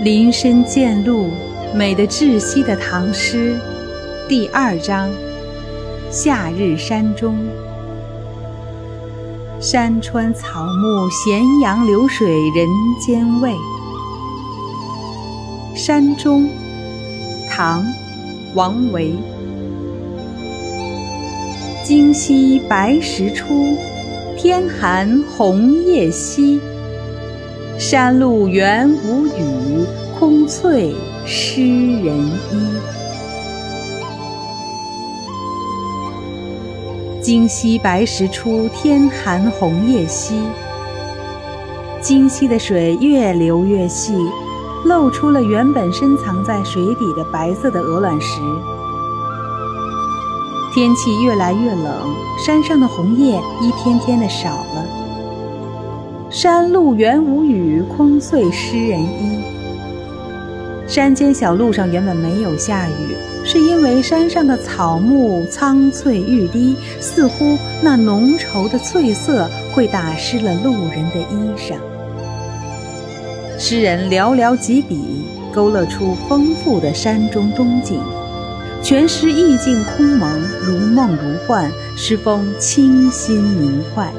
林深见鹿，美得窒息的唐诗，第二章：夏日山中。山川草木，咸阳流水人间味。山中，唐·王维。今夕白石出，天寒红叶稀。山路原无雨，空翠湿人衣。今夕白石出，天寒红叶稀。今夕的水越流越细，露出了原本深藏在水底的白色的鹅卵石。天气越来越冷，山上的红叶一天天的少了。山路原无雨，空翠湿人衣。山间小路上原本没有下雨，是因为山上的草木苍翠欲滴，似乎那浓稠的翠色会打湿了路人的衣裳。诗人寥寥几笔，勾勒出丰富的山中冬景，全诗意境空蒙，如梦如幻，诗风清新明快。